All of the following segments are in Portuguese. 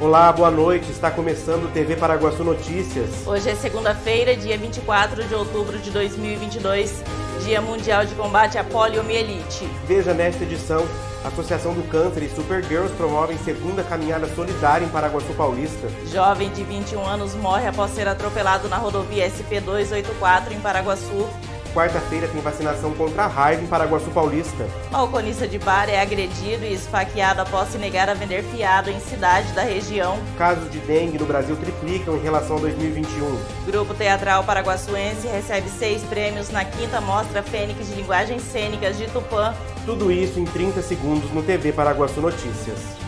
Olá, boa noite. Está começando o TV Paraguaçu Notícias. Hoje é segunda-feira, dia 24 de outubro de 2022, Dia Mundial de Combate à Poliomielite. Veja nesta edição, a Associação do Câncer e Supergirls promovem segunda caminhada solidária em Paraguaçu Paulista. Jovem de 21 anos morre após ser atropelado na rodovia SP284 em Paraguaçu. Quarta-feira tem vacinação contra a raiva em Paraguaçu Paulista. Balconista de bar é agredido e esfaqueado após se negar a vender fiado em cidade da região. Casos de dengue no Brasil triplicam em relação a 2021. Grupo Teatral Paraguaçuense recebe seis prêmios na quinta Mostra Fênix de Linguagens Cênicas de Tupã. Tudo isso em 30 segundos no TV Paraguaçu Notícias.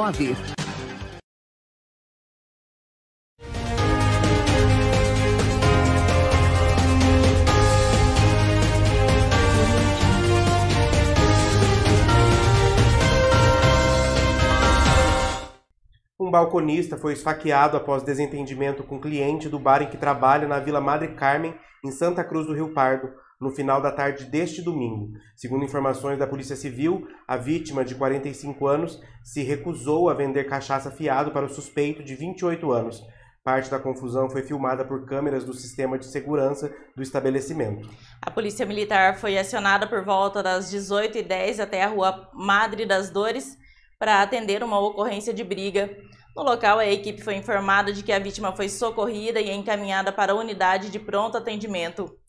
Um balconista foi esfaqueado após desentendimento com cliente do bar em que trabalha na Vila Madre Carmen, em Santa Cruz do Rio Pardo, no final da tarde deste domingo. Segundo informações da Polícia Civil, a vítima, de 45 anos, se recusou a vender cachaça fiado para o suspeito de 28 anos. Parte da confusão foi filmada por câmeras do sistema de segurança do estabelecimento. A Polícia Militar foi acionada por volta das 18h10 até a rua Madre das Dores para atender uma ocorrência de briga. No local, a equipe foi informada de que a vítima foi socorrida e encaminhada para a unidade de pronto atendimento.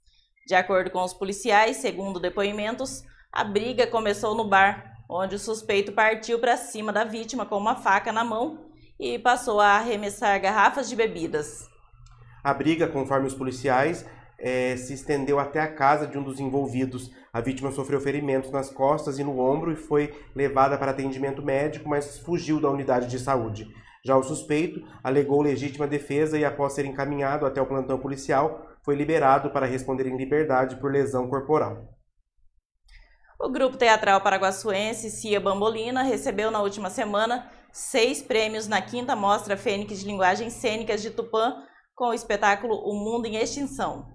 De acordo com os policiais, segundo depoimentos, a briga começou no bar, onde o suspeito partiu para cima da vítima com uma faca na mão e passou a arremessar garrafas de bebidas. A briga, conforme os policiais, é, se estendeu até a casa de um dos envolvidos. A vítima sofreu ferimentos nas costas e no ombro e foi levada para atendimento médico, mas fugiu da unidade de saúde. Já o suspeito alegou legítima defesa e, após ser encaminhado até o plantão policial, foi liberado para responder em liberdade por lesão corporal. O grupo teatral paraguaçuense Cia Bambolina recebeu na última semana seis prêmios na quinta mostra Fênix de Linguagens Cênicas de Tupã com o espetáculo O Mundo em Extinção.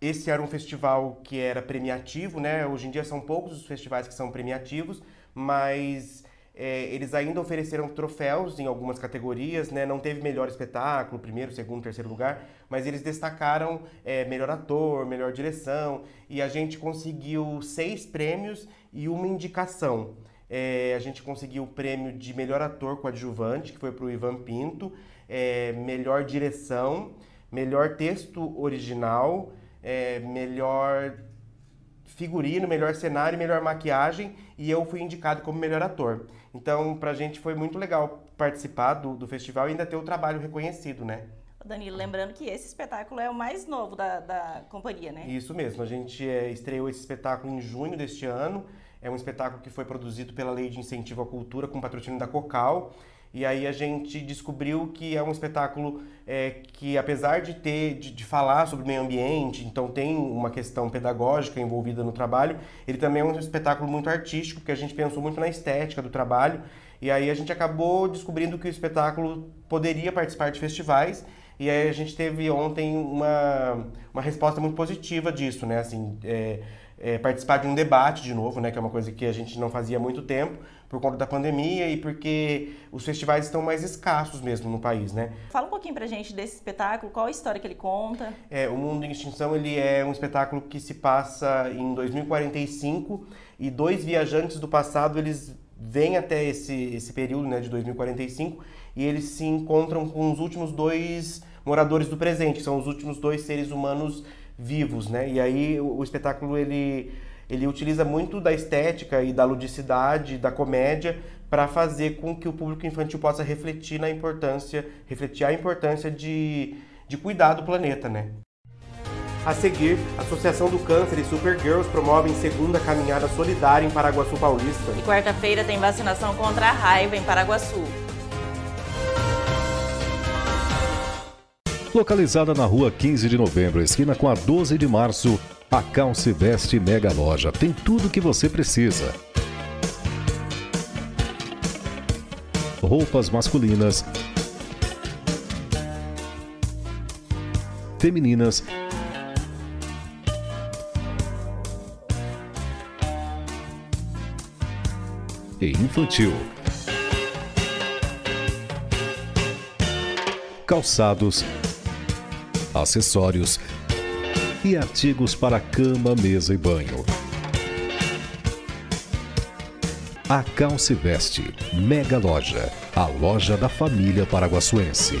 Esse era um festival que era premiativo, né? Hoje em dia são poucos os festivais que são premiativos, mas é, eles ainda ofereceram troféus em algumas categorias, né? Não teve melhor espetáculo, primeiro, segundo, terceiro lugar, mas eles destacaram é, melhor ator, melhor direção, e a gente conseguiu seis prêmios e uma indicação. É, a gente conseguiu o prêmio de melhor ator coadjuvante, que foi para o Ivan Pinto, é, melhor direção, melhor texto original, é, melhor figurino, melhor cenário, melhor maquiagem e eu fui indicado como melhor ator. Então, pra gente foi muito legal participar do, do festival e ainda ter o trabalho reconhecido, né? Danilo, lembrando que esse espetáculo é o mais novo da, da companhia, né? Isso mesmo, a gente é, estreou esse espetáculo em junho deste ano. É um espetáculo que foi produzido pela Lei de Incentivo à Cultura com patrocínio da Cocal e aí a gente descobriu que é um espetáculo é, que, apesar de ter de, de, falar sobre meio ambiente, então tem uma questão pedagógica envolvida no trabalho, ele também é um espetáculo muito artístico, porque a gente pensou muito na estética do trabalho. E aí a gente acabou descobrindo que o espetáculo poderia participar de festivais. E aí a gente teve ontem uma, uma resposta muito positiva disso, né? Assim, é, é, participar de um debate de novo, né? Que é uma coisa que a gente não fazia há muito tempo por conta da pandemia e porque os festivais estão mais escassos mesmo no país, né? Fala um pouquinho pra gente desse espetáculo, qual a história que ele conta? É, o Mundo em Extinção, ele é um espetáculo que se passa em 2045 e dois viajantes do passado, eles vêm até esse, esse período, né, de 2045 e eles se encontram com os últimos dois moradores do presente, que são os últimos dois seres humanos vivos, né? E aí o, o espetáculo, ele ele utiliza muito da estética e da ludicidade, da comédia, para fazer com que o público infantil possa refletir na importância, refletir a importância de, de cuidar do planeta, né? A seguir, a Associação do Câncer e Supergirls promovem segunda caminhada solidária em Paraguaçu Paulista. E quarta-feira tem vacinação contra a raiva em Paraguaçu. Localizada na rua 15 de novembro, esquina com a 12 de março, a Calce Veste Mega Loja tem tudo o que você precisa. Roupas masculinas, femininas, e infantil. Calçados, acessórios e artigos para cama, mesa e banho. A Calce Veste, Mega Loja, a loja da família paraguaçuense.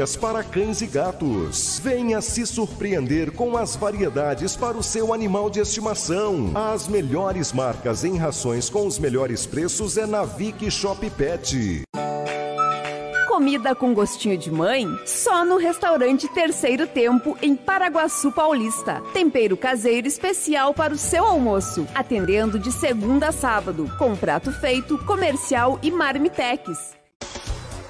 marcas para cães e gatos. Venha se surpreender com as variedades para o seu animal de estimação. As melhores marcas em rações com os melhores preços é na Vic Shop Pet. Comida com gostinho de mãe? Só no restaurante Terceiro Tempo, em Paraguaçu Paulista. Tempero caseiro especial para o seu almoço. Atendendo de segunda a sábado, com prato feito, comercial e marmitex.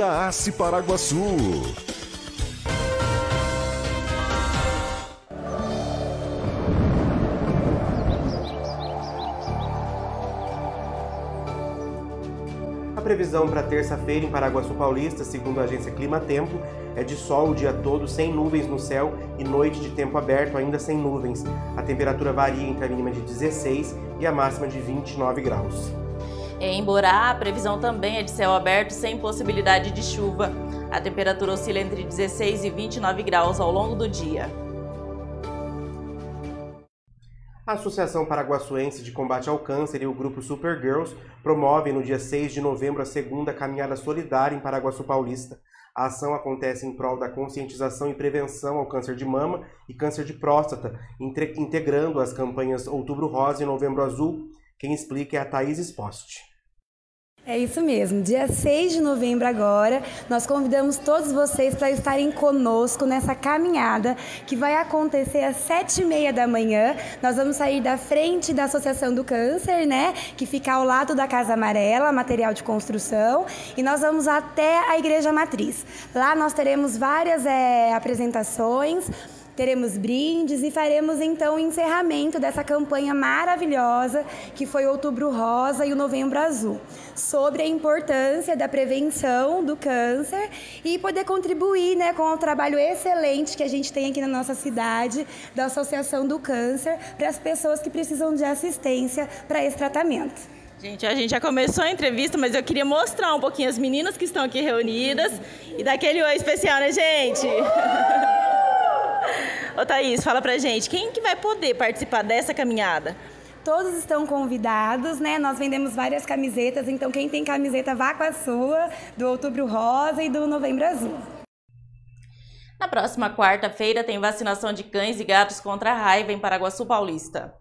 da Ace Paraguaçu. A previsão para terça-feira em Paraguaçu Paulista, segundo a agência Clima Tempo, é de sol o dia todo, sem nuvens no céu e noite de tempo aberto, ainda sem nuvens. A temperatura varia entre a mínima de 16 e a máxima de 29 graus. Em Borá, a previsão também é de céu aberto sem possibilidade de chuva. A temperatura oscila entre 16 e 29 graus ao longo do dia. A Associação Paraguaçuense de Combate ao Câncer e o grupo Supergirls promovem no dia 6 de novembro a segunda caminhada solidária em Paraguaçu Paulista. A ação acontece em prol da conscientização e prevenção ao câncer de mama e câncer de próstata, integrando as campanhas Outubro Rosa e Novembro Azul. Quem explica é a Thaís Exposte. É isso mesmo. Dia 6 de novembro agora, nós convidamos todos vocês para estarem conosco nessa caminhada que vai acontecer às sete e meia da manhã. Nós vamos sair da frente da Associação do Câncer, né? Que fica ao lado da Casa Amarela, material de construção, e nós vamos até a Igreja Matriz. Lá nós teremos várias é, apresentações teremos brindes e faremos então o encerramento dessa campanha maravilhosa que foi Outubro Rosa e o Novembro Azul, sobre a importância da prevenção do câncer e poder contribuir né, com o trabalho excelente que a gente tem aqui na nossa cidade, da Associação do Câncer, para as pessoas que precisam de assistência para esse tratamento. Gente, a gente já começou a entrevista, mas eu queria mostrar um pouquinho as meninas que estão aqui reunidas e daquele oi especial, né, gente? Ô Thaís, fala pra gente, quem que vai poder participar dessa caminhada? Todos estão convidados, né? Nós vendemos várias camisetas, então quem tem camiseta vá com a sua, do Outubro Rosa e do Novembro Azul. Na próxima quarta-feira tem vacinação de cães e gatos contra a raiva em Paraguaçu Paulista.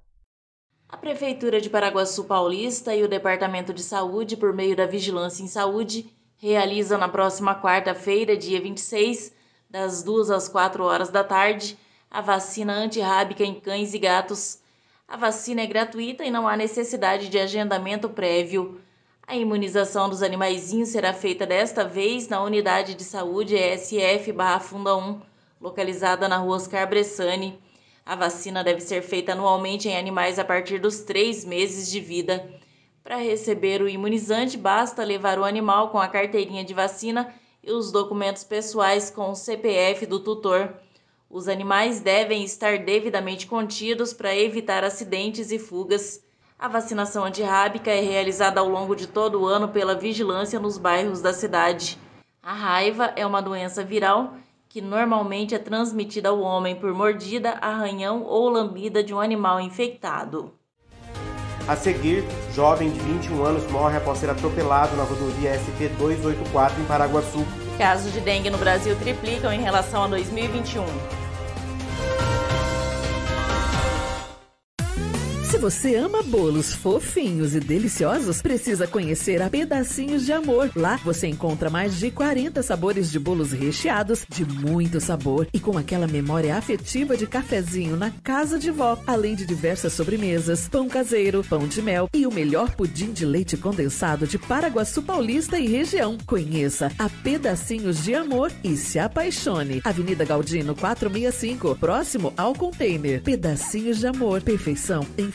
A Prefeitura de Paraguaçu Paulista e o Departamento de Saúde, por meio da Vigilância em Saúde, realizam na próxima quarta-feira, dia 26, das 2 às 4 horas da tarde, a vacina antirrábica em cães e gatos. A vacina é gratuita e não há necessidade de agendamento prévio. A imunização dos animaizinhos será feita desta vez na unidade de saúde ESF Barra Funda 1, localizada na rua Oscar Bressani. A vacina deve ser feita anualmente em animais a partir dos três meses de vida. Para receber o imunizante, basta levar o animal com a carteirinha de vacina os documentos pessoais com o CPF do tutor. Os animais devem estar devidamente contidos para evitar acidentes e fugas. A vacinação antirrábica é realizada ao longo de todo o ano pela vigilância nos bairros da cidade. A raiva é uma doença viral que normalmente é transmitida ao homem por mordida, arranhão ou lambida de um animal infectado. A seguir, jovem de 21 anos morre após ser atropelado na rodovia SP-284 em Paraguaçu. Casos de dengue no Brasil triplicam em relação a 2021. Se você ama bolos fofinhos e deliciosos, precisa conhecer a Pedacinhos de Amor. Lá você encontra mais de 40 sabores de bolos recheados, de muito sabor e com aquela memória afetiva de cafezinho na casa de vó, além de diversas sobremesas, pão caseiro, pão de mel e o melhor pudim de leite condensado de Paraguaçu Paulista e região. Conheça a Pedacinhos de Amor e se apaixone. Avenida Galdino 465, próximo ao container. Pedacinhos de Amor, perfeição em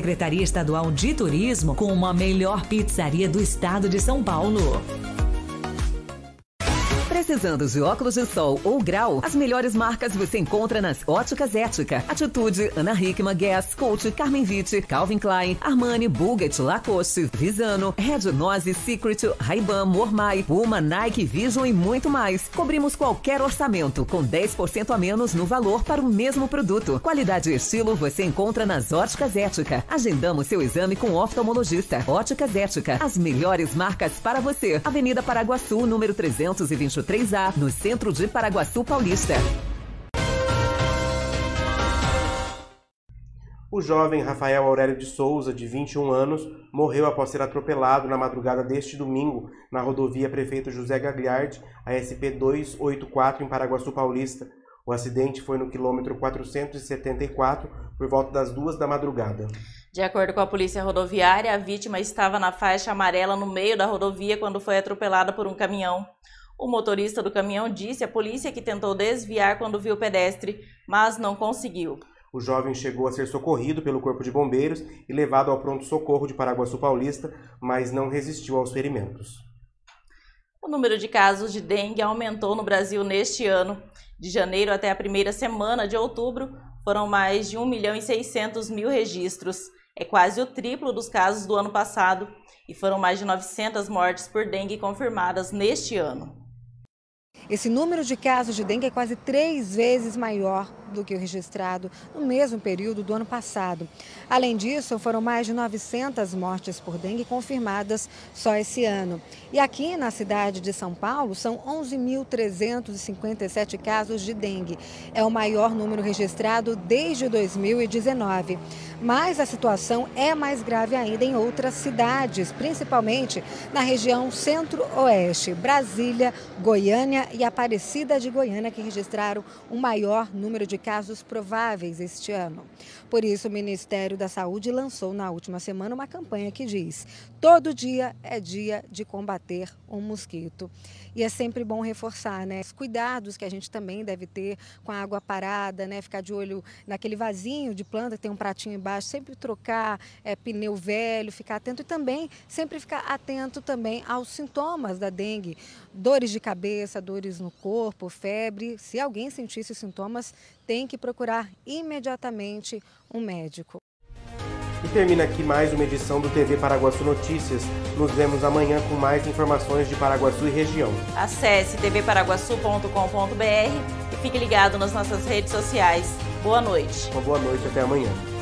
Secretaria Estadual de Turismo como a melhor pizzaria do estado de São Paulo. Precisando de óculos de sol ou grau, as melhores marcas você encontra nas Óticas Ética, Atitude, Ana Hickman, Guess, Coach, Carmen Vitti, Calvin Klein, Armani, Bulgari, Lacoste, Visano, Red Nose, Secret, Ray-Ban, Mormai, Puma, Nike, Vision e muito mais. Cobrimos qualquer orçamento com 10% a menos no valor para o mesmo produto. Qualidade e estilo você encontra nas Óticas Ética. Agendamos seu exame com oftalmologista. Óticas Ética, as melhores marcas para você. Avenida Paraguaçu, número 323 3A, no centro de Paraguaçu Paulista. O jovem Rafael Aurélio de Souza, de 21 anos, morreu após ser atropelado na madrugada deste domingo na rodovia Prefeito José Gagliardi, a SP 284, em Paraguaçu Paulista. O acidente foi no quilômetro 474, por volta das duas da madrugada. De acordo com a polícia rodoviária, a vítima estava na faixa amarela no meio da rodovia quando foi atropelada por um caminhão. O motorista do caminhão disse à polícia que tentou desviar quando viu o pedestre, mas não conseguiu. O jovem chegou a ser socorrido pelo Corpo de Bombeiros e levado ao pronto-socorro de Paraguaçu Paulista, mas não resistiu aos ferimentos. O número de casos de dengue aumentou no Brasil neste ano. De janeiro até a primeira semana de outubro, foram mais de 1 milhão e 600 mil registros. É quase o triplo dos casos do ano passado e foram mais de 900 mortes por dengue confirmadas neste ano. Esse número de casos de dengue é quase três vezes maior do que o registrado no mesmo período do ano passado. Além disso, foram mais de 900 mortes por dengue confirmadas só esse ano. E aqui na cidade de São Paulo, são 11.357 casos de dengue. É o maior número registrado desde 2019. Mas a situação é mais grave ainda em outras cidades, principalmente na região centro-oeste, Brasília, Goiânia e Aparecida de Goiânia, que registraram o maior número de casos prováveis este ano. Por isso, o Ministério da Saúde lançou na última semana uma campanha que diz: todo dia é dia de combater um mosquito. E é sempre bom reforçar, né? Os cuidados que a gente também deve ter com a água parada, né? Ficar de olho naquele vasinho de planta que tem um pratinho embaixo, sempre trocar é, pneu velho, ficar atento e também sempre ficar atento também aos sintomas da dengue, dores de cabeça, dores no corpo, febre. Se alguém sentir esses sintomas, tem que procurar imediatamente um médico. E termina aqui mais uma edição do TV Paraguaçu Notícias. Nos vemos amanhã com mais informações de Paraguaçu e região. Acesse tvparaguaçu.com.br e fique ligado nas nossas redes sociais. Boa noite. Uma boa noite, até amanhã.